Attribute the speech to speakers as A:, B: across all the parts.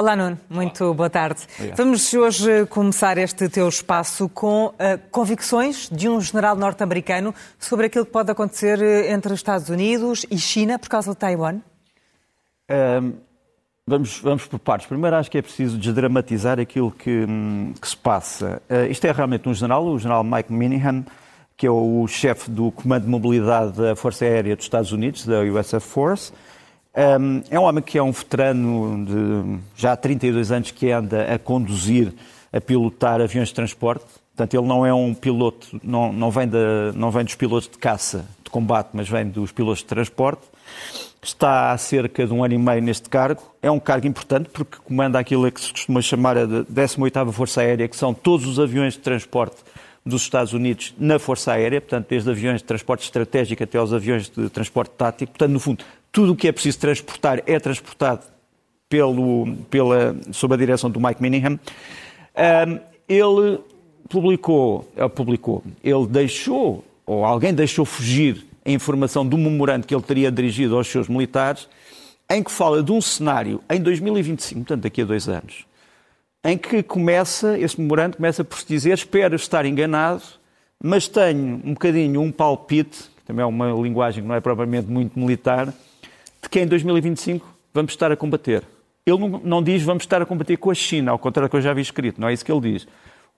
A: Olá, Nuno. Muito boa tarde. Obrigado. Vamos hoje começar este teu espaço com uh, convicções de um general norte-americano sobre aquilo que pode acontecer eh, entre Estados Unidos e China por causa de Taiwan.
B: Um, vamos, vamos por partes. Primeiro, acho que é preciso desdramatizar aquilo que, hum, que se passa. Uh, isto é realmente um general, o general Mike Minihan, que é o chefe do Comando de Mobilidade da Força Aérea dos Estados Unidos, da US Air Force. Um, é um homem que é um veterano de já há 32 anos que anda a conduzir, a pilotar aviões de transporte. Portanto, ele não é um piloto, não, não, vem, de, não vem dos pilotos de caça, de combate, mas vem dos pilotos de transporte. Está há cerca de um ano e meio neste cargo. É um cargo importante porque comanda aquilo que se costuma chamar a 18ª Força Aérea, que são todos os aviões de transporte dos Estados Unidos na Força Aérea, portanto, desde aviões de transporte estratégico até aos aviões de transporte tático. Portanto, no fundo, tudo o que é preciso transportar é transportado pelo, pela, sob a direção do Mike Minihan. Um, ele publicou, ele publicou, ele deixou, ou alguém deixou fugir a informação do memorando que ele teria dirigido aos seus militares, em que fala de um cenário em 2025, portanto daqui a dois anos, em que começa, esse memorando começa por se dizer, espero estar enganado, mas tenho um bocadinho um palpite, que também é uma linguagem que não é propriamente muito militar, de que em 2025 vamos estar a combater. Ele não, não diz vamos estar a combater com a China, ao contrário do que eu já vi escrito, não é isso que ele diz. O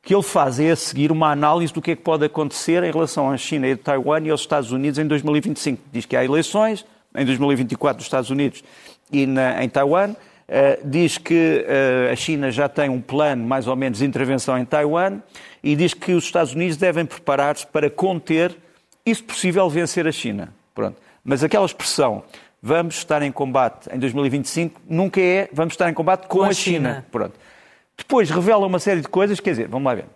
B: que ele faz é a seguir uma análise do que é que pode acontecer em relação à China e Taiwan e aos Estados Unidos em 2025. Diz que há eleições em 2024 nos Estados Unidos e na, em Taiwan. Uh, diz que uh, a China já tem um plano, mais ou menos, de intervenção em Taiwan e diz que os Estados Unidos devem preparar-se para conter e, se possível, vencer a China. Pronto. Mas aquela expressão vamos estar em combate em 2025, nunca é vamos estar em combate com, com a, China. China. Pronto. Depois revela uma série de coisas, quer dizer, vamos lá ver.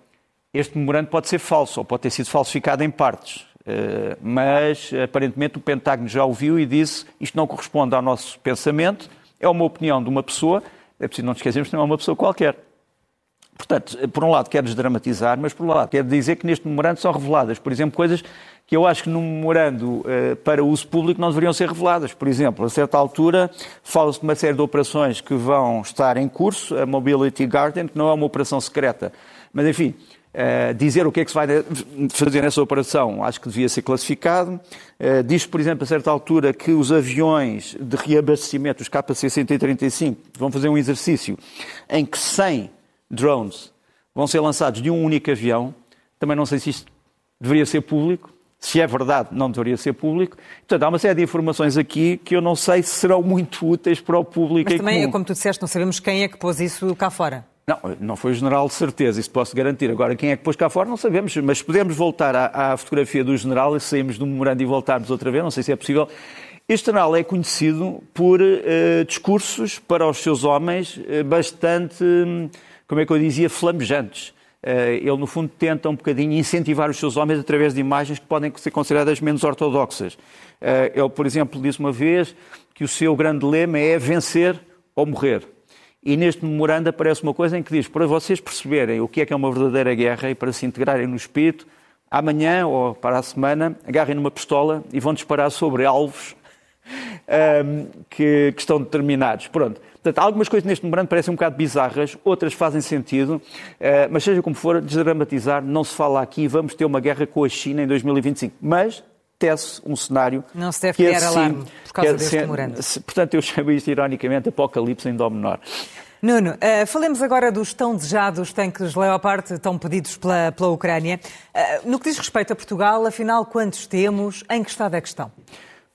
B: Este memorando pode ser falso ou pode ter sido falsificado em partes, eh, mas aparentemente o Pentágono já ouviu e disse isto não corresponde ao nosso pensamento, é uma opinião de uma pessoa, é preciso não nos esquecermos que não é uma pessoa qualquer. Portanto, por um lado quer desdramatizar, mas por um lado quer dizer que neste memorando são reveladas, por exemplo, coisas que eu acho que num memorando uh, para uso público não deveriam ser reveladas. Por exemplo, a certa altura fala-se de uma série de operações que vão estar em curso, a Mobility Garden, que não é uma operação secreta. Mas, enfim, uh, dizer o que é que se vai fazer nessa operação acho que devia ser classificado. Uh, diz, por exemplo, a certa altura que os aviões de reabastecimento, os KC-135, vão fazer um exercício em que 100 drones vão ser lançados de um único avião. Também não sei se isto deveria ser público se é verdade, não deveria ser público. Portanto, há uma série de informações aqui que eu não sei se serão muito úteis para o público.
A: Mas também, comum. como tu disseste, não sabemos quem é que pôs isso cá fora.
B: Não, não foi o general de certeza, isso posso garantir. Agora, quem é que pôs cá fora, não sabemos, mas podemos voltar à, à fotografia do general e saímos do memorando e voltarmos outra vez, não sei se é possível. Este general é conhecido por uh, discursos para os seus homens uh, bastante, hum, como é que eu dizia, flamejantes. Eh, ele, no fundo, tenta um bocadinho incentivar os seus homens através de imagens que podem ser consideradas menos ortodoxas. Eh, ele, por exemplo, disse uma vez que o seu grande lema é vencer ou morrer. E neste memorando aparece uma coisa em que diz: para vocês perceberem o que é que é uma verdadeira guerra e para se integrarem no espírito, amanhã ou para a semana, agarrem numa pistola e vão disparar sobre alvos um, que, que, estão determinados. Pronto. Portanto, algumas coisas neste memorando parecem um bocado bizarras, outras fazem sentido, uh, mas seja como for, desdramatizar, não se fala aqui, vamos ter uma guerra com a China em 2025. Mas tece um cenário.
A: Não se deve criar assim, alarme por causa é, deste memorando.
B: Portanto, eu chamo isto ironicamente Apocalipse em Dó menor.
A: Nuno, uh, falemos agora dos tão desejados tanques Leopard, tão pedidos pela, pela Ucrânia. Uh, no que diz respeito a Portugal, afinal, quantos temos? Em que estado é que estão?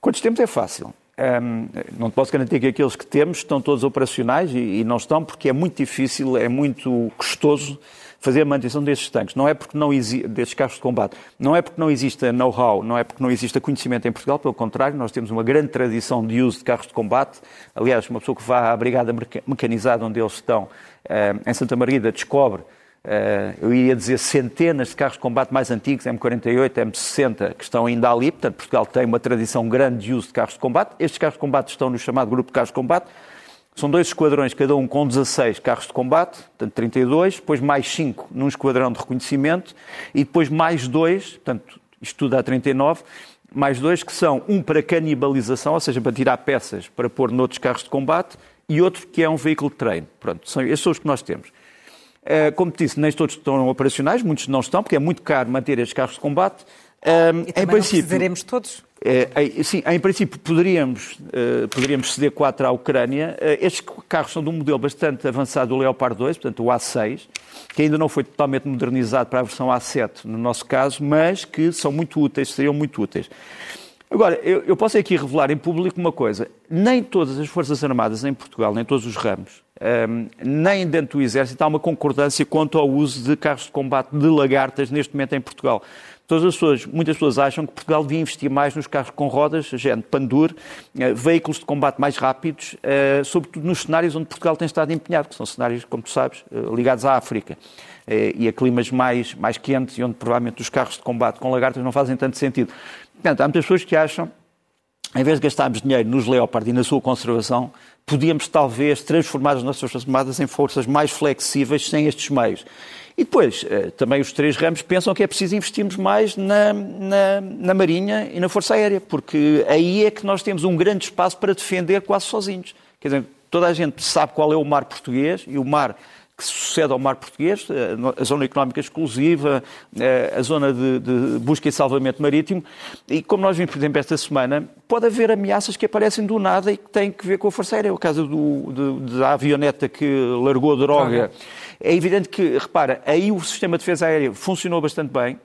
B: Quantos temos é fácil. Um, não posso garantir que aqueles que temos estão todos operacionais e, e, não estão, porque é muito difícil, é muito custoso fazer a manutenção desses tanques. Não é porque não desses carros de combate. Não é porque não exista know-how, não é porque não exista conhecimento em Portugal, pelo contrário, nós temos uma grande tradição de uso de carros de combate. Aliás, uma pessoa que vá à brigada mecanizada onde eles estão, em Santa Margarida, descobre eu ia dizer centenas de carros de combate mais antigos, M48, M60, que estão ainda ali. Portanto, Portugal tem uma tradição grande de uso de carros de combate. Estes carros de combate estão no chamado grupo de carros de combate. São dois esquadrões, cada um com 16 carros de combate, portanto 32, depois mais 5 num esquadrão de reconhecimento e depois mais dois, portanto isto tudo dá 39, mais dois que são um para canibalização, ou seja, para tirar peças para pôr noutros carros de combate, e outro que é um veículo de treino. Pronto, são, esses são os que nós temos. Uh, como te disse, nem todos estão operacionais, muitos não estão, porque é muito caro manter estes carros de combate.
A: Um, e em princípio, todos?
B: É, sim, em princípio poderíamos, uh, poderíamos ceder quatro à Ucrânia. Uh, estes carros são de um modelo bastante avançado do Leopard 2, portanto o A6, que ainda não foi totalmente modernizado para a versão A7 no nosso caso, mas que são muito úteis, seriam muito úteis. Agora, eu, eu posso aqui revelar em público uma coisa. Nem todas as Forças Armadas em Portugal, nem todos os ramos, um, nem dentro do Exército há uma concordância quanto ao uso de carros de combate de lagartas neste momento em Portugal. Todas as pessoas, muitas pessoas acham que Portugal devia investir mais nos carros com rodas, gente Pandur, uh, veículos de combate mais rápidos, uh, sobretudo nos cenários onde Portugal tem estado empenhado, que são cenários, como tu sabes, uh, ligados à África e a climas mais, mais quentes e onde provavelmente os carros de combate com lagartas não fazem tanto sentido. Portanto, há muitas pessoas que acham em vez de gastarmos dinheiro nos Leopard e na sua conservação, podíamos talvez transformar as nossas Forças Armadas em forças mais flexíveis sem estes meios. E depois, eh, também os três ramos pensam que é preciso investirmos mais na, na, na, Marinha e na Força Aérea, porque aí é que nós temos um grande espaço para defender quase sozinhos. Quer dizer, toda a gente sabe qual é o mar português e o mar que sucede ao mar português, eh, a zona económica exclusiva, eh, a zona de, de, busca e salvamento marítimo. E como nós vimos, por exemplo, esta semana, pode haver ameaças que aparecem do nada e que têm que ver com a Força Aérea. O caso do, de, da avioneta que largou droga. É evidente que, repara, aí o sistema de defesa aérea funcionou bastante bem, uh,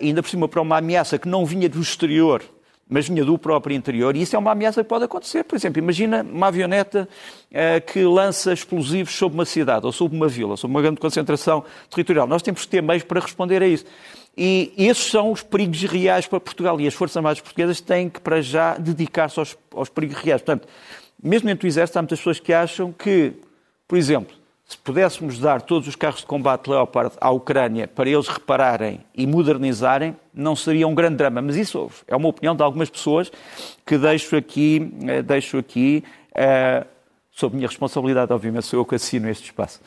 B: ainda por cima para uma ameaça que não vinha do exterior, mas vinha do próprio interior, e isso é uma ameaça que pode acontecer. Por exemplo, imagina uma avioneta uh, que lança explosivos sobre uma cidade, ou sobre uma vila, sobre uma grande concentração territorial. Nós temos que ter meios para responder a isso. E esses são os perigos reais para Portugal, e as Forças Armadas Portuguesas têm que, para já, dedicar-se aos, aos perigos reais. Portanto, mesmo dentro do Exército, há muitas pessoas que acham que, por exemplo, se pudéssemos dar todos os carros de combate Leopard à Ucrânia para eles repararem e modernizarem, não seria um grande drama. Mas isso é uma opinião de algumas pessoas que deixo aqui, eh, deixo aqui uh, sob minha responsabilidade, obviamente, sou eu que assino este espaço.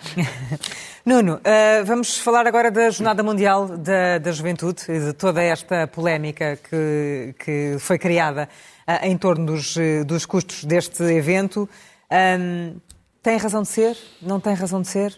A: Nuno, uh, vamos falar agora da Jornada Mundial da, da Juventude e de toda esta polémica que, que foi criada uh, em torno dos, dos custos deste evento. Um, tem razão de ser? Não tem razão de ser?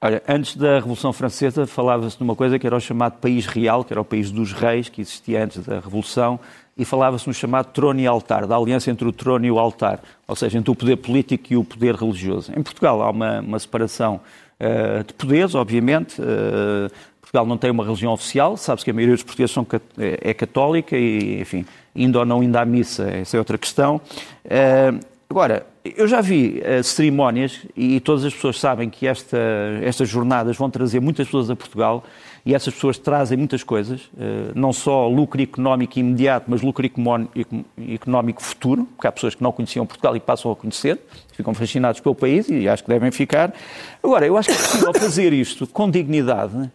B: Olha, antes da Revolução Francesa falava-se de uma coisa que era o chamado país real, que era o país dos reis, que existia antes da Revolução, e falava-se no chamado trono e altar, da aliança entre o trono e o altar, ou seja, entre o poder político e o poder religioso. Em Portugal há uma, uma separação uh, de poderes, obviamente. Uh, Portugal não tem uma religião oficial, sabe-se que a maioria dos portugueses são, é, é católica e, enfim, indo ou não indo à missa, essa é outra questão. Uh, Agora, eu já vi uh, cerimónias e todas as pessoas sabem que esta, estas jornadas vão trazer muitas pessoas a Portugal e essas pessoas trazem muitas coisas, uh, não só lucro económico imediato, mas lucro económico futuro, porque há pessoas que não conheciam Portugal e passam a conhecer, ficam fascinados pelo país e acho que devem ficar. Agora, eu acho que é possível fazer isto com dignidade,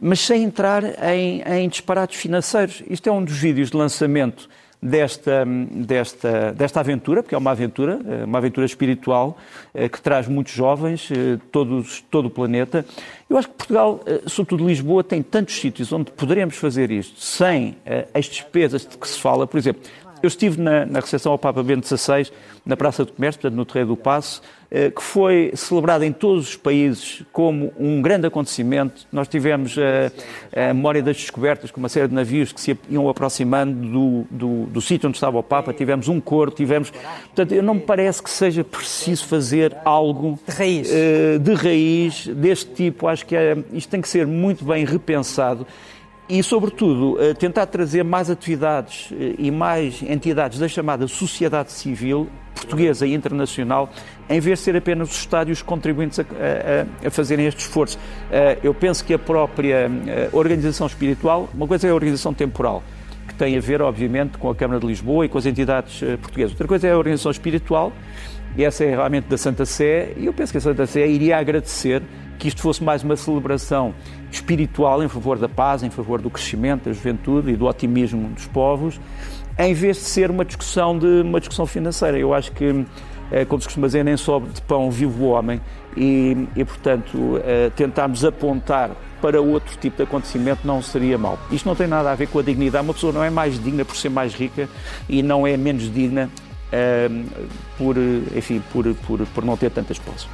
B: mas sem entrar em, em disparates financeiros. Isto é um dos vídeos de lançamento desta, desta, desta aventura, porque é uma aventura, eh, uma aventura espiritual eh, que traz muitos jovens, eh, todos, todo o planeta. Eu acho que Portugal, sobretudo Lisboa, tem tantos sítios onde poderemos fazer isto sem as despesas de que se fala. Por exemplo, eu estive na, na recepção ao Papa Bento XVI, na Praça do Comércio, portanto, no Terreiro do Passo, eh, que foi celebrado em todos os países como um grande acontecimento. Nós tivemos a, eh, a memória das descobertas, com uma série de navios que se iam aproximando do, do, do sítio onde estava o Papa, tivemos um coro, tivemos... Portanto, eu não me parece que seja preciso fazer algo...
A: De raiz.
B: Uh, de raiz, deste tipo. Acho que é, isto tem que ser muito bem repensado e, sobretudo, eh, tentar trazer mais atividades eh, e mais entidades da chamada sociedade civil portuguesa e internacional, em vez de ser apenas os estádios contribuintes a, a, a fazerem este esforço. Eh, eu penso que a própria organização espiritual, uma coisa é a organização temporal, que tem a ver, obviamente, com a Câmara de Lisboa e com as entidades portuguesas. Outra coisa é a organização espiritual, e essa é realmente da Santa Sé, e eu penso que a Santa Sé iria agradecer que isto fosse mais uma celebração espiritual em favor da paz, em favor do crescimento da juventude e do otimismo dos povos, em vez de ser uma discussão de uma discussão financeira. Eu acho que, eh, como se costuma dizer, nem só de pão vive o homem e, e portanto, eh, tentarmos apontar para outro tipo de acontecimento não seria mau. Isto não tem nada a ver com a dignidade. Uma pessoa não é mais digna por ser mais rica e não é menos digna por, enfim, por, por, por não ter tantas posses.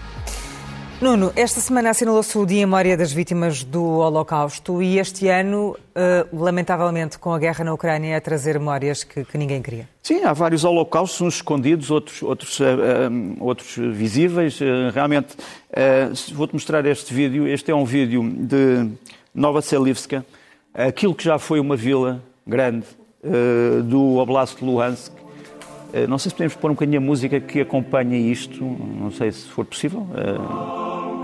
A: Nuno, esta semana assinalou-se o Dia em Memória das Vítimas do Holocausto e este ano, uh, lamentavelmente, com a guerra na Ucrânia, a trazer memórias que, que, ninguém queria.
B: Sim, há vários holocaustos, uns escondidos, outros, outros, uh, outros visíveis. Uh, realmente, vou-te mostrar este vídeo. Este é um vídeo de Nova Selivska, aquilo que já foi uma vila grande do Oblast de Luhansk. Não sei se podemos pôr um bocadinho a música que acompanha isto, não sei se for possível.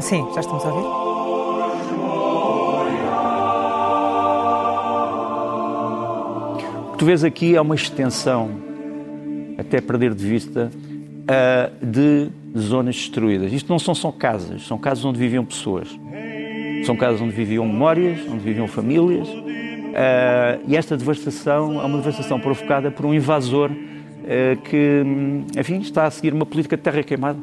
A: Sim, já estamos a ouvir.
B: O que tu vês aqui é uma extensão, até perder de vista, de zonas destruídas. Isto não são só casas, são casas onde viviam pessoas. São casas onde viviam memórias, onde viviam famílias. Uh, e esta devastação é uma devastação provocada por um invasor que, enfim, está a seguir uma política de terra queimada.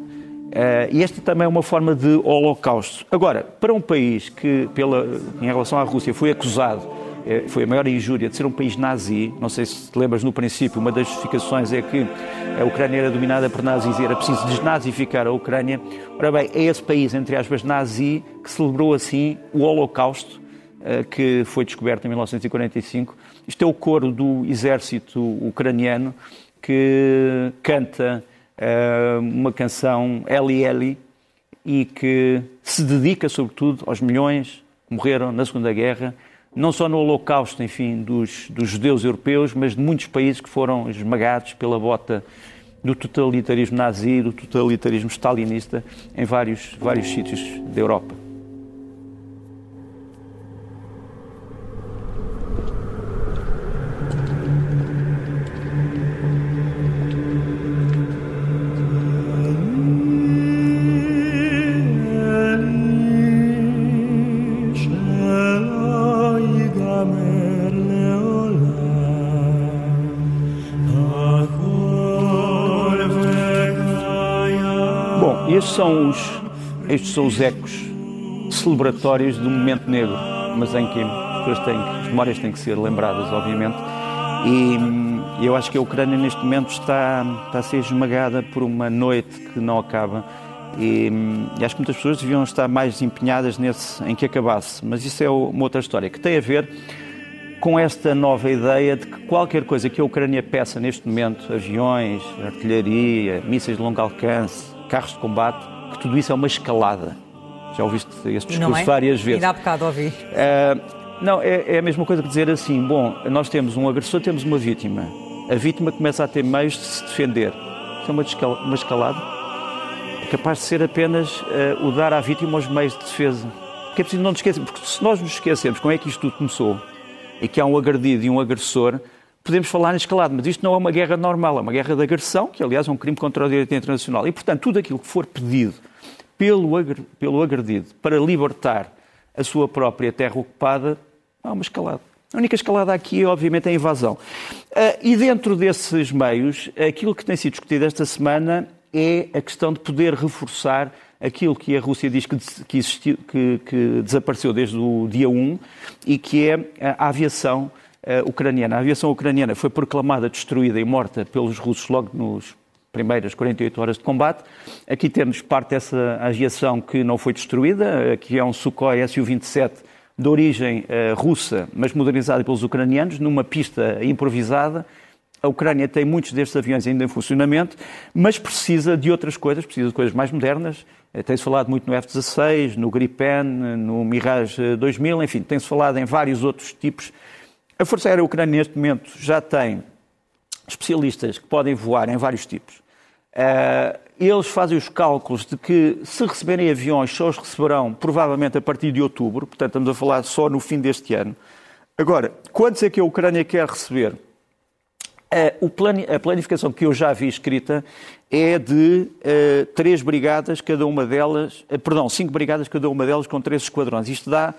B: Uh, e esta também é uma forma de holocausto. Agora, para um país que, pela, em relação à Rússia, foi acusado, uh, foi a maior injúria de ser um país nazi, não sei se te lembras no princípio, uma das justificações é que a Ucrânia era dominada por nazis e era preciso desnazificar a Ucrânia. Ora bem, é esse país, entre aspas, nazi, que celebrou assim o holocausto que foi descoberto em 1945. Isto é o coro do exército ucraniano que canta eh, uma canção Eli e que se dedica sobretudo aos milhões que morreram na Segunda Guerra, não só no Holocausto, enfim, dos, dos judeus europeus, mas de muitos países que foram esmagados pela bota do totalitarismo nazi, do totalitarismo stalinista em vários, vários sítios da Europa. Estes são os, estes são os ecos celebratórios do momento negro, mas em que as, têm, as memórias têm que ser lembradas, obviamente. E eu acho que a Ucrânia neste momento está, está a ser esmagada por uma noite que não acaba. E, e, acho que muitas pessoas deviam estar mais empenhadas nesse, em que acabasse. Mas isso é uma outra história que tem a ver com esta nova ideia de que qualquer coisa que a Ucrânia peça neste momento, aviões, artilharia, mísseis de longo alcance, carros de combate, que tudo isso é uma escalada. Já ouviste esse discurso
A: é?
B: várias vezes.
A: Ainda há bocado ouvi.
B: Uh, não, é, é, a mesma coisa que dizer assim, bom, nós temos um agressor, temos uma vítima. A vítima começa a ter meios de se defender. Isso é uma, escalada, uma escalada é capaz de ser apenas uh, o dar à vítima os meios de defesa. Porque é preciso não nos esquecer, porque se nós nos esquecemos como é que isto tudo começou, e que há um agredido e um agressor, podemos falar em escalado, mas isto não é uma guerra normal, é uma guerra de agressão, que aliás é um crime contra o direito internacional. E, portanto, tudo aquilo que for pedido pelo, pelo agredido para libertar a sua própria terra ocupada, há uma escalada. A única escalada aqui, obviamente, é a invasão. Uh, e dentro desses meios, aquilo que tem sido discutido esta semana é a questão de poder reforçar aquilo que a Rússia diz que, que, existiu, que, que desapareceu desde o dia 1 e que é a aviação ucraniana. A aviação ucraniana foi proclamada destruída e morta pelos russos logo nos primeiras 48 horas de combate. Aqui temos parte dessa aviação que não foi destruída, que é um Sukhoi Su-27 de origem uh, russa, mas modernizada pelos ucranianos, numa pista improvisada. A Ucrânia tem muitos destes aviões ainda em funcionamento, mas precisa de outras coisas, precisa de coisas mais modernas. Eh, tem-se falado muito no F-16, no Gripen, no Mirage 2000, enfim, tem-se falado em vários outros tipos a Força Aérea Ucrânia, neste momento, já tem especialistas que podem voar em vários tipos. Uh, eles fazem os cálculos de que, se receberem aviões, só os receberão provavelmente a partir de outubro, portanto, estamos a falar só no fim deste ano. Agora, quantos é que a Ucrânia quer receber? Plani a planificação que eu já vi escrita é de uh, três brigadas, cada uma delas, uh, perdão, cinco brigadas, cada uma delas com três esquadrões. Isto dá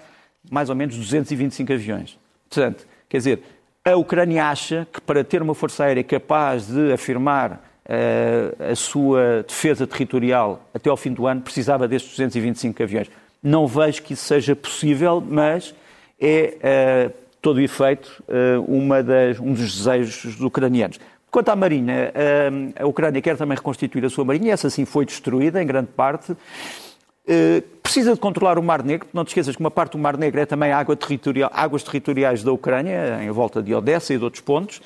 B: mais ou menos 225 aviões. Portanto, Quer dizer, a Ucrânia acha que para ter uma força aérea capaz de afirmar uh, a sua defesa territorial até ao fim do ano precisava destes 225 aviões. Não vejo que isso seja possível, mas é uh, todo efeito uh, das, um dos desejos dos ucranianos. Quanto à Marinha, a Ucrânia quer também reconstituir a sua Marinha, essa sim foi destruída em grande parte. Precisa de controlar o Mar Negro, não te esqueças que uma parte do Mar Negro é também água territorial, águas territoriais da Ucrânia, em volta de Odessa e de outros pontos.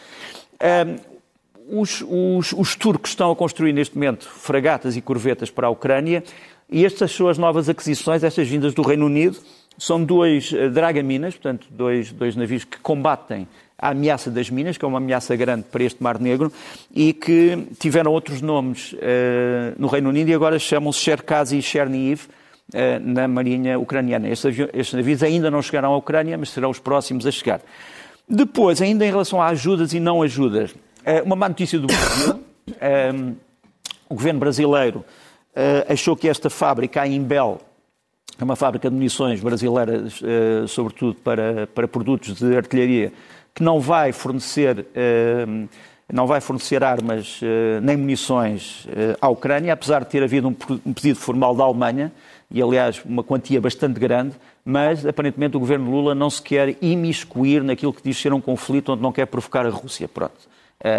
B: Os, os, os turcos estão a construir neste momento fragatas e corvetas para a Ucrânia e estas suas novas aquisições, estas vindas do Reino Unido, são dois dragaminas, portanto, dois, dois navios que combatem a ameaça das minas, que é uma ameaça grande para este Mar Negro, e que tiveram outros nomes uh, no Reino Unido e agora chamam-se Cherkazi e Chernihiv uh, na Marinha Ucraniana. Estes, estes navios ainda não chegaram à Ucrânia, mas serão os próximos a chegar. Depois, ainda em relação a ajudas e não ajudas, uh, uma má notícia do Brasil. o governo brasileiro achou que esta fábrica, a Imbel, é uma fábrica de munições brasileira, sobretudo para, para produtos de artilharia, que não vai fornecer, eh, não vai fornecer armas eh, nem munições eh, à Ucrânia, apesar de ter havido um pedido formal da Alemanha, e aliás uma quantia bastante grande, mas aparentemente o governo Lula não se quer imiscuir naquilo que diz ser um conflito onde não quer provocar a Rússia. Pronto.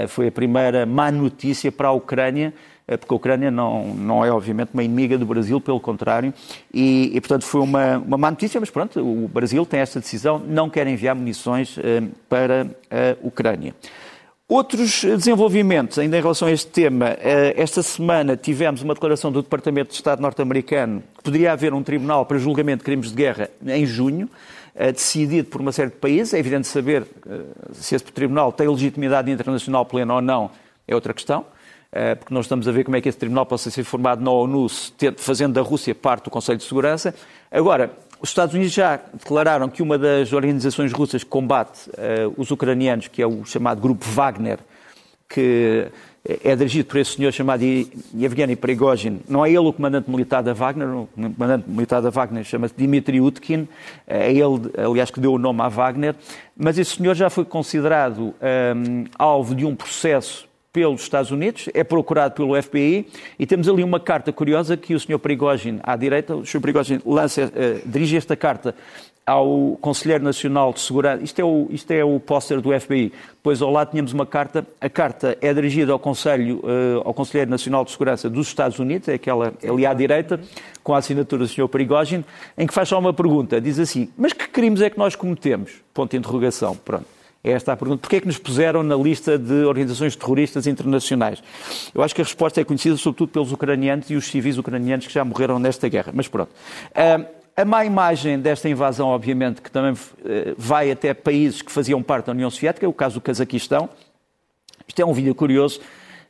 B: Foi a primeira má notícia para a Ucrânia porque a Ucrânia não, não é, obviamente, uma inimiga do Brasil, pelo contrário, e, e, portanto, foi uma, uma má notícia, mas pronto, o Brasil tem esta decisão, não quer enviar munições eh, para a Ucrânia. Outros desenvolvimentos, ainda em relação a este tema, eh, esta semana tivemos uma declaração do Departamento de Estado norte-americano que poderia haver um tribunal para julgamento de crimes de guerra em junho, eh, decidido por uma série de países. É evidente saber se esse tribunal tem legitimidade internacional plena ou não, é outra questão. Eh, porque nós estamos a ver como é que esse tribunal possa ser formado na ONU, fazendo da Rússia parte do Conselho de Segurança. Agora, os Estados Unidos já declararam que uma das organizações russas que combate uh, os ucranianos, que é o chamado Grupo Wagner, que é dirigido por esse senhor chamado Yevgeny Prigozhin. Não é ele o comandante militar da Wagner, o comandante militar da Wagner chama-se Dmitry Utkin, é ele, aliás, que deu o nome à Wagner, mas esse senhor já foi considerado um, ehm, alvo de um processo pelos Estados Unidos, é procurado pelo FBI e temos ali uma carta curiosa que o Sr. Prigogine, à direita, o Sr. Prigogine lança, uh, dirige esta carta ao Conselheiro Nacional de Segurança. Isto é o, isto é o póster do FBI. Depois ao lado tínhamos uma carta. A carta é dirigida ao Conselho, uh, ao Conselheiro Nacional de Segurança dos Estados Unidos, é aquela ali à direita, com a assinatura do Sr. Prigogine, em que faz só uma pergunta. Diz assim, mas que crimes é que nós cometemos? Ponto de interrogação. Pronto. É esta a pergunta. Porquê é que nos puseram na lista de organizações terroristas internacionais? Eu acho que a resposta é conhecida sobretudo pelos ucranianos e os civis ucranianos que já morreram nesta guerra. Mas pronto. A má imagem desta invasão, obviamente, que também eh, vai até países que faziam parte da União Soviética, é o caso do Cazaquistão. Isto é um vídeo curioso.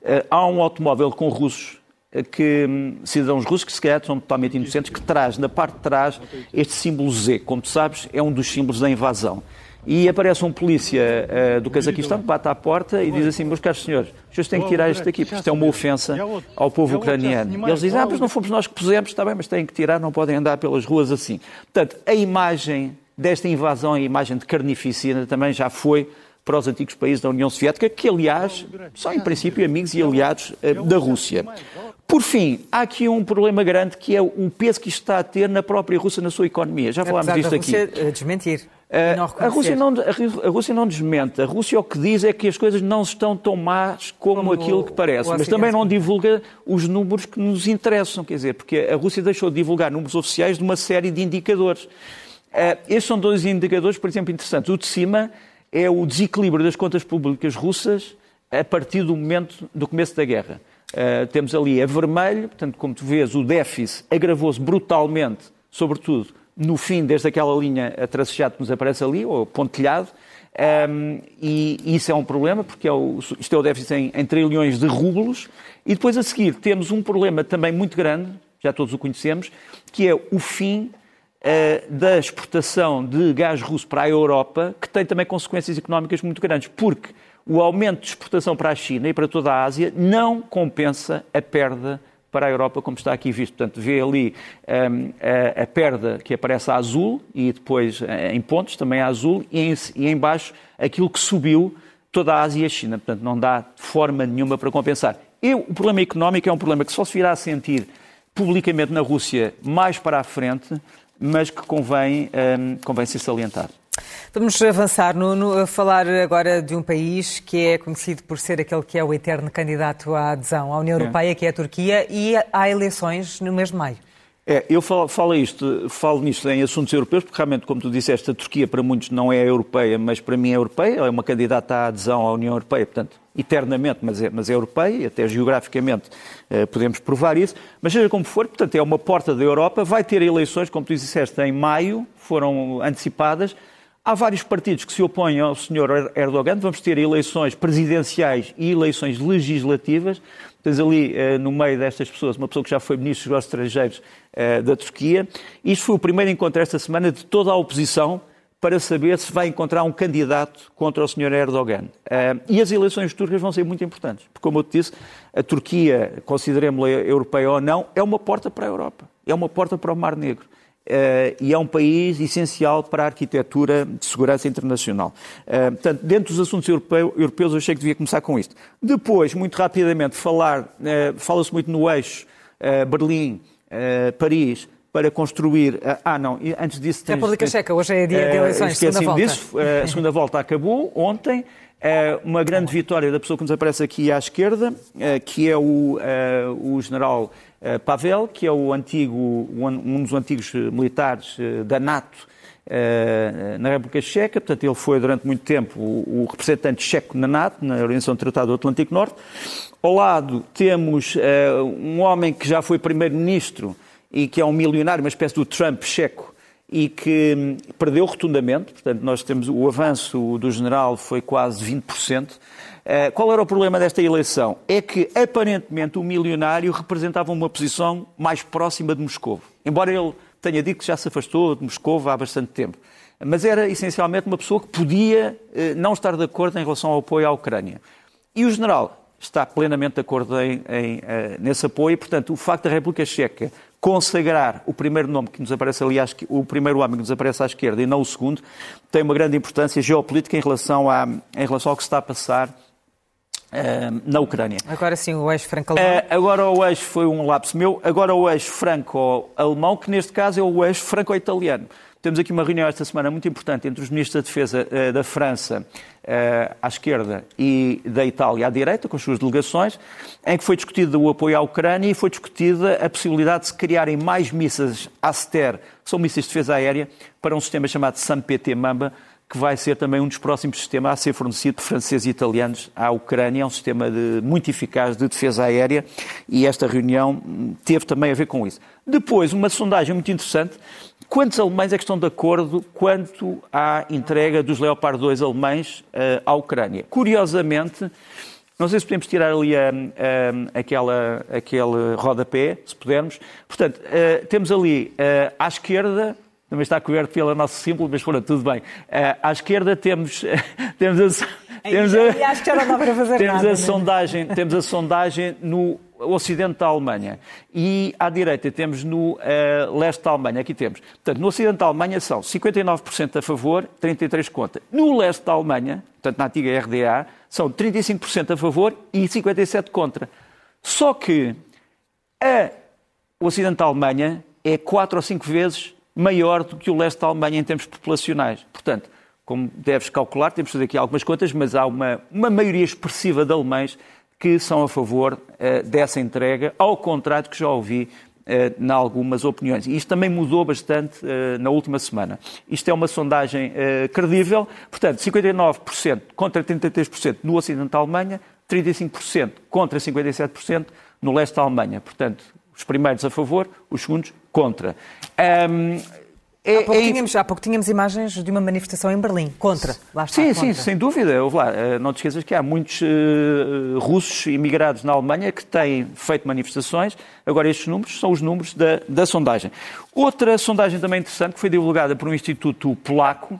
B: Eh, há um automóvel com russos eh, que hum, cidadãos russos que se calhar são totalmente inocentes, que traz, na parte de trás, este símbolo Z. Como tu sabes, é um dos símbolos da invasão. E aparece um polícia uh, do Cazaquistão que bate à porta e diz assim: Meus caros senhores, os senhores têm que tirar isto daqui, porque isto é uma ofensa ao povo ucraniano. E eles dizem: Ah, mas não fomos nós que pusemos, está bem, mas têm que tirar, não podem andar pelas ruas assim. Portanto, a imagem desta invasão, a imagem de carnificina, também já foi para os antigos países da União Soviética, que, aliás, são em princípio amigos e aliados uh, da Rússia. Por fim, há aqui um problema grande que é o peso que isto está a ter na própria Rússia, na sua economia. Já falámos disto aqui.
A: A Rússia desmentir.
B: Uh, a, Rússia não, a Rússia não desmente. A Rússia o que diz é que as coisas não estão tão más como, como aquilo que parece. Mas também não divulga os números que nos interessam. Quer dizer, porque a Rússia deixou de divulgar números oficiais de uma série de indicadores. Uh, estes são dois indicadores, por exemplo, interessantes. O de cima é o desequilíbrio das contas públicas russas a partir do momento do começo da guerra. Uh, temos ali a vermelho, portanto, como tu vês, o déficit agravou-se brutalmente, sobretudo no fim, desde aquela linha tracejada que nos aparece ali, ou pontilhado, um, e isso é um problema, porque é o, isto é o déficit em, em, trilhões de rublos, e depois a seguir temos um problema também muito grande, já todos o conhecemos, que é o fim da exportação de gás russo para a Europa, que tem também consequências económicas muito grandes, porque o aumento de exportação para a China e para toda a Ásia não compensa a perda para a Europa, como está aqui visto. Portanto, vê ali um, a, a, perda que aparece a azul e depois eh, em pontos também a azul e em, e em baixo aquilo que subiu toda a Ásia e a China. Portanto, não dá forma nenhuma para compensar. E o problema económico é um problema que só se virá a sentir publicamente na Rússia mais para a frente, mas que convém, um, convém ser salientado.
A: Vamos avançar, no a falar agora de um país que é conhecido por ser aquele que é o eterno candidato à adesão à União é. Europeia, que é a Turquia, e há eleições no mês de maio.
B: É, eu falo, falo, isto, falo nisto em assuntos europeus, porque realmente, como tu disseste, a Turquia para muitos não é europeia, mas para mim é europeia, é uma candidata à adesão à União Europeia, portanto, eternamente, mas é, mas é europeia, e até geograficamente eh, podemos provar isso. Mas seja como for, portanto, é uma porta da Europa, vai ter eleições, como tu disseste, em maio, foram antecipadas. Há vários partidos que se opõem ao Sr. Erdogan, vamos ter eleições presidenciais e eleições legislativas. Tens ali, eh, no meio destas pessoas, uma pessoa que já foi ministro dos estrangeiros eh, da Turquia. Isto foi o primeiro encontro esta semana de toda a oposição para saber se vai encontrar um candidato contra o Sr. Erdogan. Eh, e as eleições turcas vão ser muito importantes, porque, como eu te disse, a Turquia, consideremos-la europeia ou não, é uma porta para a Europa, é uma porta para o Mar Negro. Uh, e é um país essencial para a arquitetura de segurança internacional. Uh, portanto, dentro dos assuntos europeu, europeus, eu achei que devia começar com isto. Depois, muito rapidamente, falar, uh, fala-se muito no eixo Berlim, Paris, para construir. Ah, não, antes disso.
A: Tens, República Checa, hoje é dia de eleições, segunda volta.
B: Disso, a segunda volta acabou ontem. uma grande vitória da pessoa que nos aparece aqui à esquerda, que é o, o general eh, Pavel, que é o antigo, um dos antigos eh, militares eh, da NATO na República Checa, portanto ele foi durante muito tempo o, representante checo na NATO, na Organização do Tratado do Atlântico Norte. Ao lado temos um homem que já foi primeiro-ministro e que é um milionário, uma espécie do Trump checo, e que hum, perdeu rotundamente, portanto nós temos o avanço do general foi quase 20%. Eh, qual era o problema desta eleição? É que, aparentemente, o milionário representava uma posição mais próxima de Moscou. Embora ele tenha dito que já se afastou de Moscou há bastante tempo. Mas era, essencialmente, uma pessoa que podia eh, não estar de acordo em relação ao apoio à Ucrânia. E o general está plenamente de acordo em, em, eh, nesse apoio e, portanto, o facto da República Checa consagrar o primeiro nome que nos aparece ali, o primeiro homem que nos aparece à esquerda e não o segundo, tem uma grande importância geopolítica em relação, a, em relação ao que se está a passar Uh, na Ucrânia.
A: Agora sim, o eixo franco-alemão. Uh,
B: agora o eixo foi um lapso meu. Agora o eixo franco-alemão, que neste caso é o eixo franco-italiano. Temos aqui uma reunião esta semana muito importante entre os ministros da Defesa uh, da França à esquerda e da Itália à direita, com as suas delegações, em que foi discutido o apoio à Ucrânia e foi discutida a possibilidade de se criarem mais mísseis Aster, que são mísseis de defesa aérea, para um sistema chamado SAMPT-MAMBA, que vai ser também um dos próximos sistemas a ser fornecido por franceses e italianos à Ucrânia. É um sistema de, muito eficaz de defesa aérea e esta reunião teve também a ver com isso. Depois, uma sondagem muito interessante. Quantos alemães é que estão de acordo quanto à entrega dos Leopard 2 alemães uh, à Ucrânia? Curiosamente, não sei se podemos tirar ali a, a, aquela, aquele rodapé, se pudermos. Portanto, uh, temos ali uh, à esquerda também está coberto pela nossa símbolo, mas pronto, tudo bem. Uh, à esquerda temos, temos a, temos a,
A: para fazer
B: temos a sondagem, temos a sondagem no ocidente da Alemanha e à direita temos no uh, leste da Alemanha. Aqui temos. Portanto, no ocidente da Alemanha são 59% a favor, 33% contra. No leste da Alemanha, portanto, na antiga RDA, são 35% a favor e 57% contra. Só que a, o ocidente da Alemanha é quatro ou cinco vezes maior do que o leste da Alemanha em termos populacionais. Portanto, como deves calcular, temos de fazer aqui algumas contas, mas há uma, uma maioria expressiva de alemães que são a favor uh, dessa entrega, ao contrário que já ouvi uh, em algumas opiniões. E isto também mudou bastante uh, na última semana. Isto é uma sondagem uh, credível, portanto, 59% contra 33% no Ocidente da Alemanha, 35% contra 57% no leste da Alemanha. Portanto, os primeiros a favor, os segundos contra. Um,
A: é, há, pouco é... tínhamos, há pouco tínhamos imagens de uma manifestação em Berlim, contra. Lá está,
B: sim,
A: contra.
B: sim, sem dúvida. Lá, eh, não te esqueças que há muitos uh, russos imigrados na Alemanha que têm feito manifestações. Agora, estes números são os números da, da sondagem. Outra sondagem também interessante, que foi divulgada por um instituto polaco.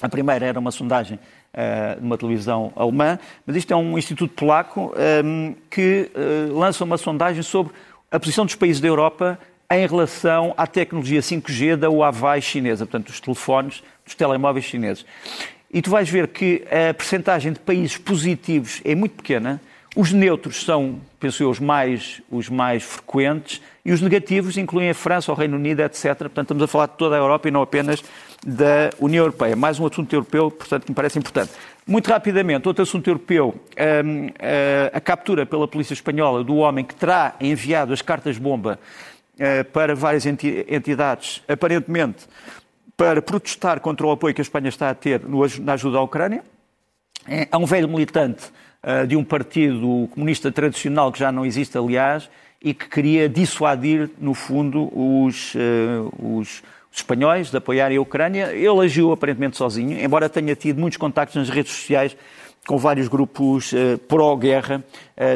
B: A primeira era uma sondagem uh, numa televisão alemã, mas isto é um instituto polaco um, que uh, lança uma sondagem sobre a posição dos países da Europa em relação à tecnologia 5G da Huawei chinesa, portanto, dos telefones, dos telemóveis chineses. E tu vais ver que a percentagem de países positivos é muito pequena. Os neutros são, penso eu, os mais, os mais frequentes e os negativos incluem a França, o Reino Unido, etc. Portanto, estamos a falar de toda a Europa e não apenas da União Europeia. Mais um assunto europeu, portanto, que me parece importante. Muito rapidamente, outro assunto europeu, hum, eh, a captura pela polícia espanhola do homem que terá enviado as cartas-bomba para várias entidades, aparentemente para protestar contra o apoio que a Espanha está a ter na ajuda à Ucrânia. É um velho militante eh, de um partido comunista tradicional que já não existe, aliás, e que queria dissuadir, no fundo, os, os os espanhóis de apoiarem a Ucrânia. Ele agiu aparentemente sozinho, embora tenha tido muitos contactos nas redes sociais com vários grupos pró-guerra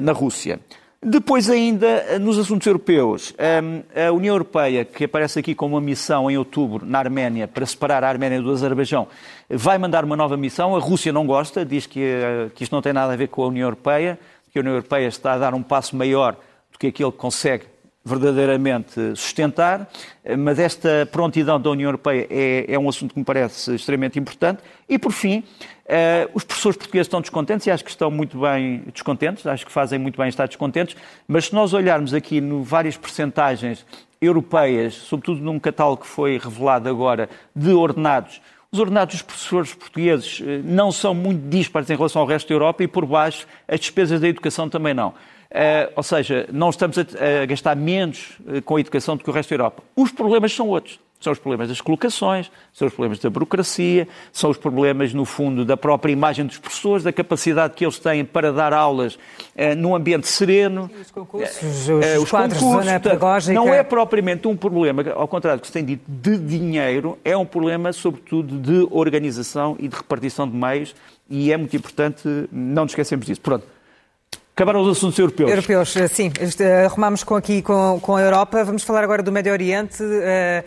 B: na Rússia. Depois, ainda, eh, nos assuntos europeus, a União Europeia, que aparece aqui com uma missão em outubro na Arménia para separar a Arménia do Azerbaijão, vai mandar uma nova missão. A Rússia não gosta, diz que, que isto não tem nada a ver com a União Europeia, que a União Europeia está a dar um passo maior do que aquele que consegue verdadeiramente sustentar, mas esta prontidão da União Europeia é, é um assunto que me parece extremamente importante. E, por fim, uh, os professores portugueses estão descontentes e acho que estão muito bem descontentes, acho que fazem muito bem estar descontentes, mas se nós olharmos aqui no várias percentagens europeias, sobretudo num catálogo que foi revelado agora de ordenados, os ordenados dos professores portugueses eh, não são muito dispares em relação ao resto da Europa e, por baixo, as despesas da educação também não. Uh, ou seja, não estamos a, a gastar menos com a educação do que o resto da Europa. Os problemas são outros. São os problemas das colocações, são os problemas da burocracia, são os problemas, no fundo, da própria imagem dos professores, da capacidade que eles têm para dar aulas uh, num ambiente sereno.
A: Os concursos, os, uh, os quadros concursos, zona pedagógica.
B: Não é propriamente um problema, ao contrário do que se tem dito, de dinheiro, é um problema, sobretudo, de organização e de repartição de meios, e é muito importante não nos esquecermos disso. Pronto. Acabaram os assuntos europeus.
A: Europeus, eh, sim. Eh, arrumamos com aqui com, com a Europa. Vamos falar agora do Médio Oriente. Uh,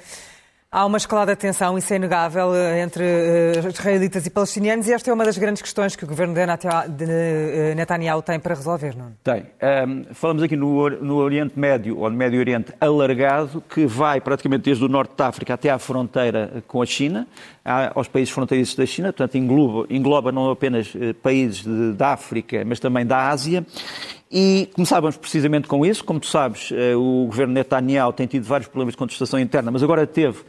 A: Há uma escalada de tensão, isso é inegável, entre uh, israelitas e palestinianos e esta é uma das grandes questões que o governo de Netanyahu tem para resolver, não?
B: Tem. Um, falamos aqui no, no, Oriente Médio, ou no Médio Oriente alargado, que vai praticamente desde o norte da África até à fronteira com a China, aos países fronteiriços da China, portanto engloba, engloba não apenas países de, da África, mas também da Ásia. E começávamos precisamente com isso. Como tu sabes, uh, o governo Netanyahu tem tido vários problemas de contestação interna, mas agora teve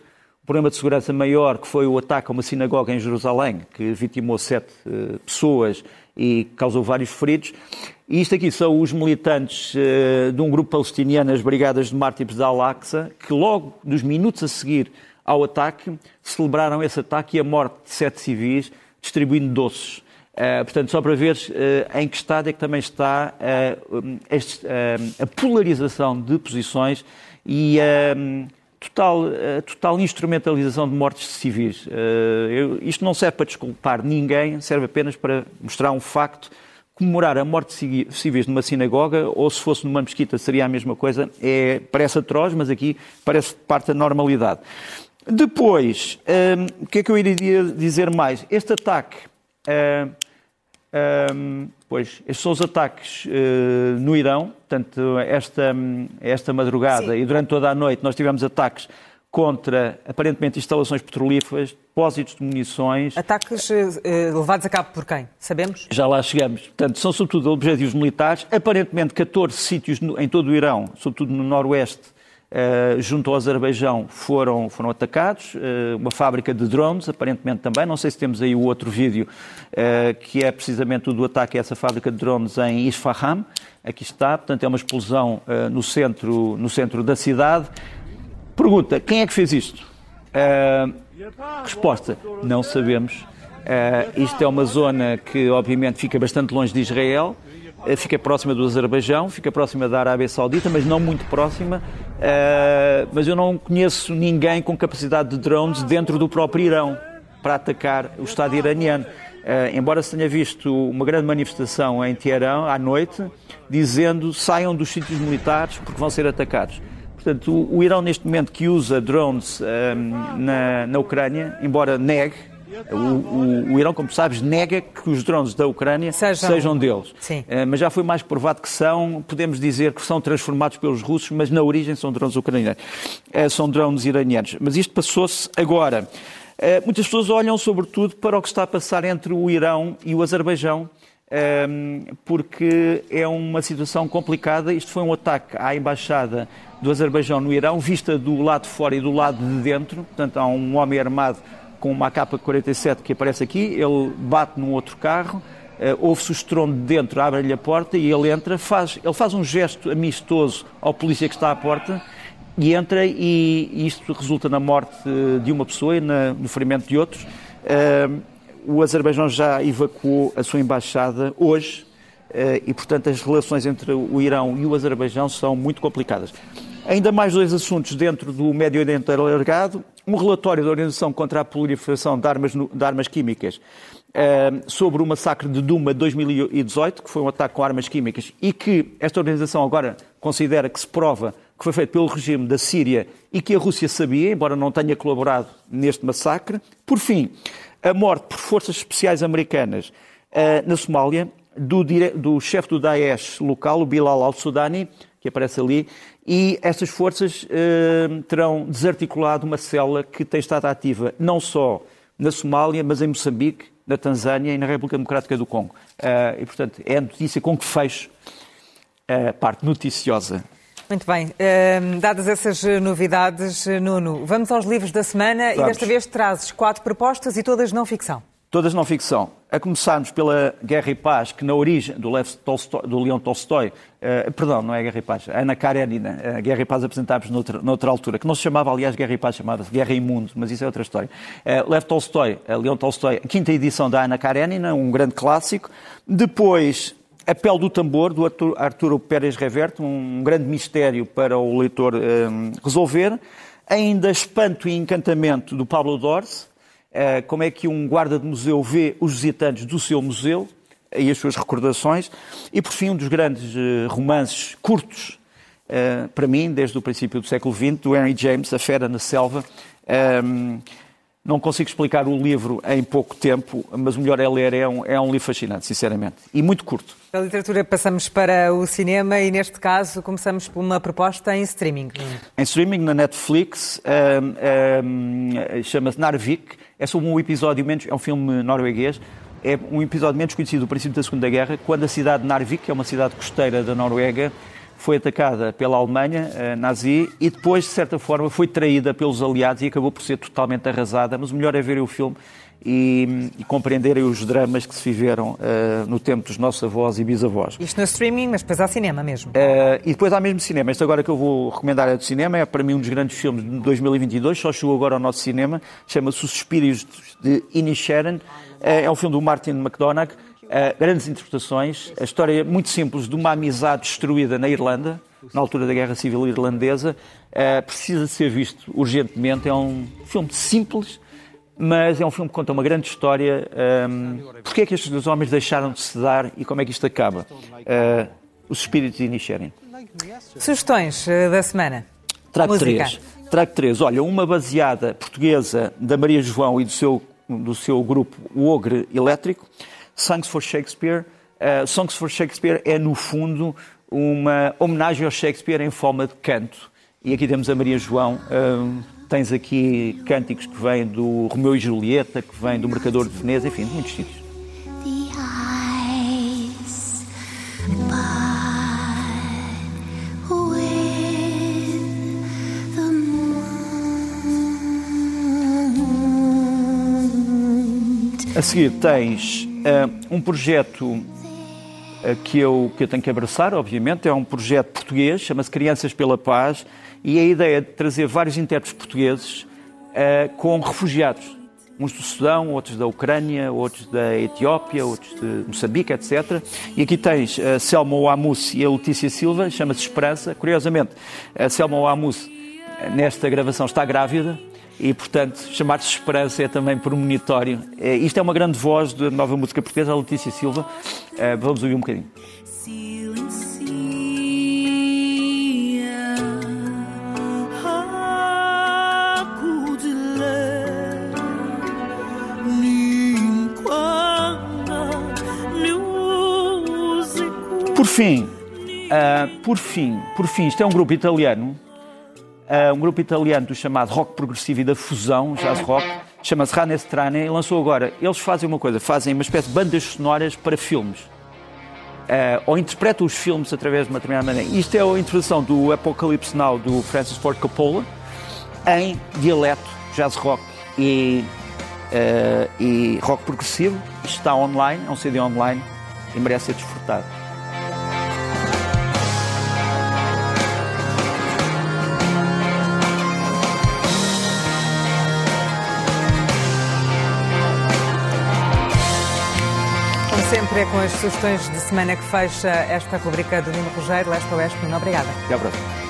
B: problema de segurança maior, que foi o ataque a uma sinagoga em Jerusalém, que vitimou sete uh, pessoas e causou vários feridos. E isto aqui são os militantes uh, de um grupo palestiniano, as Brigadas de Mártires da Al-Aqsa, que logo nos minutos a seguir ao ataque celebraram esse ataque e a morte de sete civis, distribuindo doces. Uh, portanto, só para ver uh, em que estado é que também está uh, este, a polarização de posições e total, a total instrumentalização de mortes de civis. Eu, isto não serve para desculpar ninguém, serve apenas para mostrar um facto. Comemorar a morte de civis numa sinagoga, ou se fosse numa mesquita seria a mesma coisa, é, parece atroz, mas aqui parece parte da normalidade. Depois, o que é que eu iria dizer mais? Este ataque. Uh, um, pois, estes são os ataques uh, no Irão. Portanto, esta, esta madrugada Sim. e durante toda a noite nós tivemos ataques contra, aparentemente, instalações petrolíferas, depósitos de munições.
A: Ataques uh, levados a cabo por quem? Sabemos?
B: Já lá chegamos. Portanto, são sobretudo objetivos militares. Aparentemente, 14 sítios no, em todo o Irão, sobretudo no noroeste, Uh, junto ao Azerbaijão foram, foram atacados, uh, uma fábrica de drones, aparentemente também, não sei se temos aí o outro vídeo, uh, que é precisamente o do ataque a essa fábrica de drones em Isfahan, aqui está, portanto é uma explosão no, centro, no centro da cidade. Pergunta, quem é que fez isto? resposta, não sabemos. isto é uma zona que obviamente fica bastante longe de Israel, eh, fica próxima do Azerbaijão, fica próxima da Arábia Saudita, mas não muito próxima. Uh, mas eu não conheço ninguém com capacidade de drones dentro do próprio Irão para atacar o Estado iraniano. Uh, embora se tenha visto uma grande manifestação em Teherã à noite, dizendo saiam dos sítios militares porque vão ser atacados. Portanto, o, o Irão, neste momento, que usa drones na, na Ucrânia, embora negue, o, o, o, Irão, como sabes, nega que os drones da Ucrânia sejam, sejam deles.
A: Sim.
B: Uh, mas já foi mais provado que são, podemos dizer que são transformados pelos russos, mas na origem são drones ucranianos. Uh, são drones iranianos. Mas isto passou-se agora. Uh, muitas pessoas olham, sobretudo, para o que está a passar entre o Irão e o Azerbaijão. ehm, porque é uma situação complicada. Isto foi um ataque à embaixada do Azerbaijão no Irão, vista do lado de fora e do lado de dentro. Portanto, há um homem armado com uma AK-47 que aparece aqui, ele bate num outro carro, uh, ouve-se o estrondo de dentro, abre-lhe a porta e ele entra, faz, ele faz um gesto amistoso ao polícia que está à porta e entra e, e isto resulta na morte de uma pessoa e na, no ferimento de outros. Uh, o Azerbaijão já evacuou a sua embaixada hoje uh, e, portanto, as relações entre o Irão e o Azerbaijão são muito complicadas. Ainda mais dois assuntos dentro do Médio Oriente alargado. Um relatório da Organização contra a Proliferação de Armas, de armas Químicas eh, sobre o massacre de Duma de 2018, que foi um ataque com armas químicas, e que esta organização agora considera que se prova que foi feito pelo regime da Síria e que a Rússia sabia, embora não tenha colaborado neste massacre. Por fim, a morte por forças especiais americanas uh, na Somália do, do chefe do Daesh local, o Bilal al-Sudani, que aparece ali, e estas forças uh, terão desarticulado uma célula que tem estado ativa não só na Somália, mas em Moçambique, na Tanzânia e na República Democrática do Congo. Uh, e, portanto, é a notícia com que fecho a parte noticiosa.
A: Muito bem. Uh, dadas essas novidades, Nuno, vamos aos livros da semana vamos. e desta vez trazes quatro propostas e todas não ficção.
B: Todas não ficção. A começarmos pela Guerra e Paz, que na origem do, Lev Tolstói, do Leão Tolstói, uh, perdão, não é Guerra e Paz, Ana Karenina, a Guerra e Paz apresentámos noutra, noutra altura, que não se chamava, aliás, Guerra e Paz, chamava-se Guerra e Mundo, mas isso é outra história. Uh, Lev Tolstói, uh, Leão Tolstói, quinta edição da Ana Karenina, um grande clássico. Depois, A Pele do Tambor, do Arturo Pérez Reverte, um grande mistério para o leitor resolver. Ainda Espanto e Encantamento, do Pablo Dors, eh, como é que um guarda de museu vê os visitantes do seu museu e as suas recordações. E, por fim, um dos grandes eh, romances curtos, eh, para mim, desde o princípio do século XX, do Henry James, A Fera na Selva. Ehm, não consigo explicar o livro em pouco tempo, mas o melhor é ler. É um, é um livro fascinante, sinceramente. E muito curto.
A: Da literatura passamos para o cinema e, neste caso, começamos por uma proposta em streaming.
B: Em streaming, na Netflix, um, um, chama-se Narvik. É sobre um episódio menos. É um filme norueguês. É um episódio menos conhecido do princípio da Segunda Guerra, quando a cidade de Narvik, que é uma cidade costeira da Noruega, foi atacada pela Alemanha uh, nazi e depois, de certa forma, foi traída pelos aliados e acabou por ser totalmente arrasada. Mas o melhor é ver o filme e, e compreenderem os dramas que se viveram uh, no tempo dos nossos avós e bisavós.
A: Isto no streaming, mas depois há cinema mesmo.
B: Uh, e depois há mesmo cinema. Este agora que eu vou recomendar é do cinema, é para mim um dos grandes filmes de 2022, só chegou agora ao nosso cinema, chama-se Os Suspírios de Inisherin. é um filme do Martin McDonagh Uh, grandes interpretações, a história muito simples de uma amizade destruída na Irlanda, na altura da Guerra Civil Irlandesa, uh, precisa ser visto urgentemente. É um filme simples, mas é um filme que conta uma grande história. Um, ehm, Porquê é que estes dois homens deixaram de se dar e como é que isto acaba? Uh, os espíritos iniciarem.
A: Sugestões da semana?
B: Trago Música. três. Trago três. Olha, uma baseada portuguesa da Maria João e do seu, do seu grupo O Ogre Elétrico. Songs for Shakespeare. Uh, Songs for Shakespeare é, no fundo, uma homenagem ao Shakespeare em forma de canto. E aqui temos a Maria João. Uh, tens aqui cânticos que vêm do Romeu e Julieta, que vêm do Mercador de Veneza, enfim, de muitos sítios. A seguir tens Uh, um projeto que, eu, que eu tenho que abraçar, obviamente, é um projeto português, chama-se Crianças pela Paz, e a ideia é de trazer vários intérpretes portugueses uh, com refugiados. Uns do Sudão, outros da Ucrânia, outros da Etiópia, outros de Moçambique, etc. E aqui tens a Selma Oamus e a Letícia Silva, chama-se Esperança. Curiosamente, a Selma Oamus, nesta gravação, está grávida, e, portanto, chamar-se Esperança é também premonitório. É, isto é uma grande voz da nova música portuguesa, a Letícia Silva. É, vamos ouvir um bocadinho. Por fim, uh, por fim, por fim, isto é um grupo italiano uh, um grupo italiano do chamado rock progressivo e da fusão, jazz rock, chama-se Rane Strane, e lançou agora. Eles fazem uma coisa, fazem uma espécie de bandas sonoras para filmes. uh, ou interpreta os filmes através de uma determinada maneira. Isto é a interpretação do Apocalypse Now do Francis Ford Coppola em dialeto, jazz rock e, uh, e rock progressivo. Está online, é um CD online e merece ser desfrutado.
A: Sempre é com as sugestões de semana que fecha esta rubrica do Nino Rogério. Leste Oeste, muito obrigada.
B: Até a próxima.